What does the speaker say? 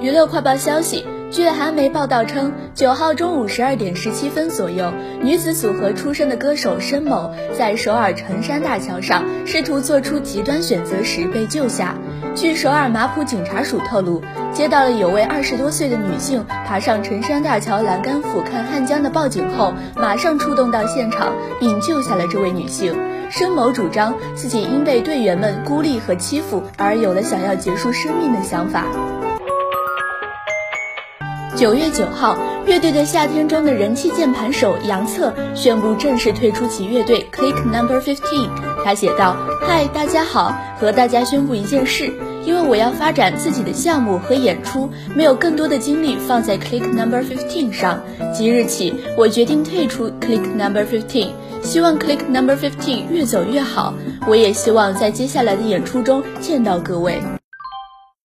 娱乐快报消息。据韩媒报道称，九号中午十二点十七分左右，女子组合出身的歌手申某在首尔成山大桥上试图做出极端选择时被救下。据首尔马浦警察署透露，接到了有位二十多岁的女性爬上成山大桥栏杆俯瞰汉江的报警后，马上出动到现场并救下了这位女性。申某主张自己因被队员们孤立和欺负而有了想要结束生命的想法。九月九号，乐队的夏天中的人气键盘手杨策宣布正式退出其乐队 Click Number Fifteen。他写道：“嗨，大家好，和大家宣布一件事，因为我要发展自己的项目和演出，没有更多的精力放在 Click Number Fifteen 上。即日起，我决定退出 Click Number Fifteen。希望 Click Number Fifteen 越走越好。我也希望在接下来的演出中见到各位。”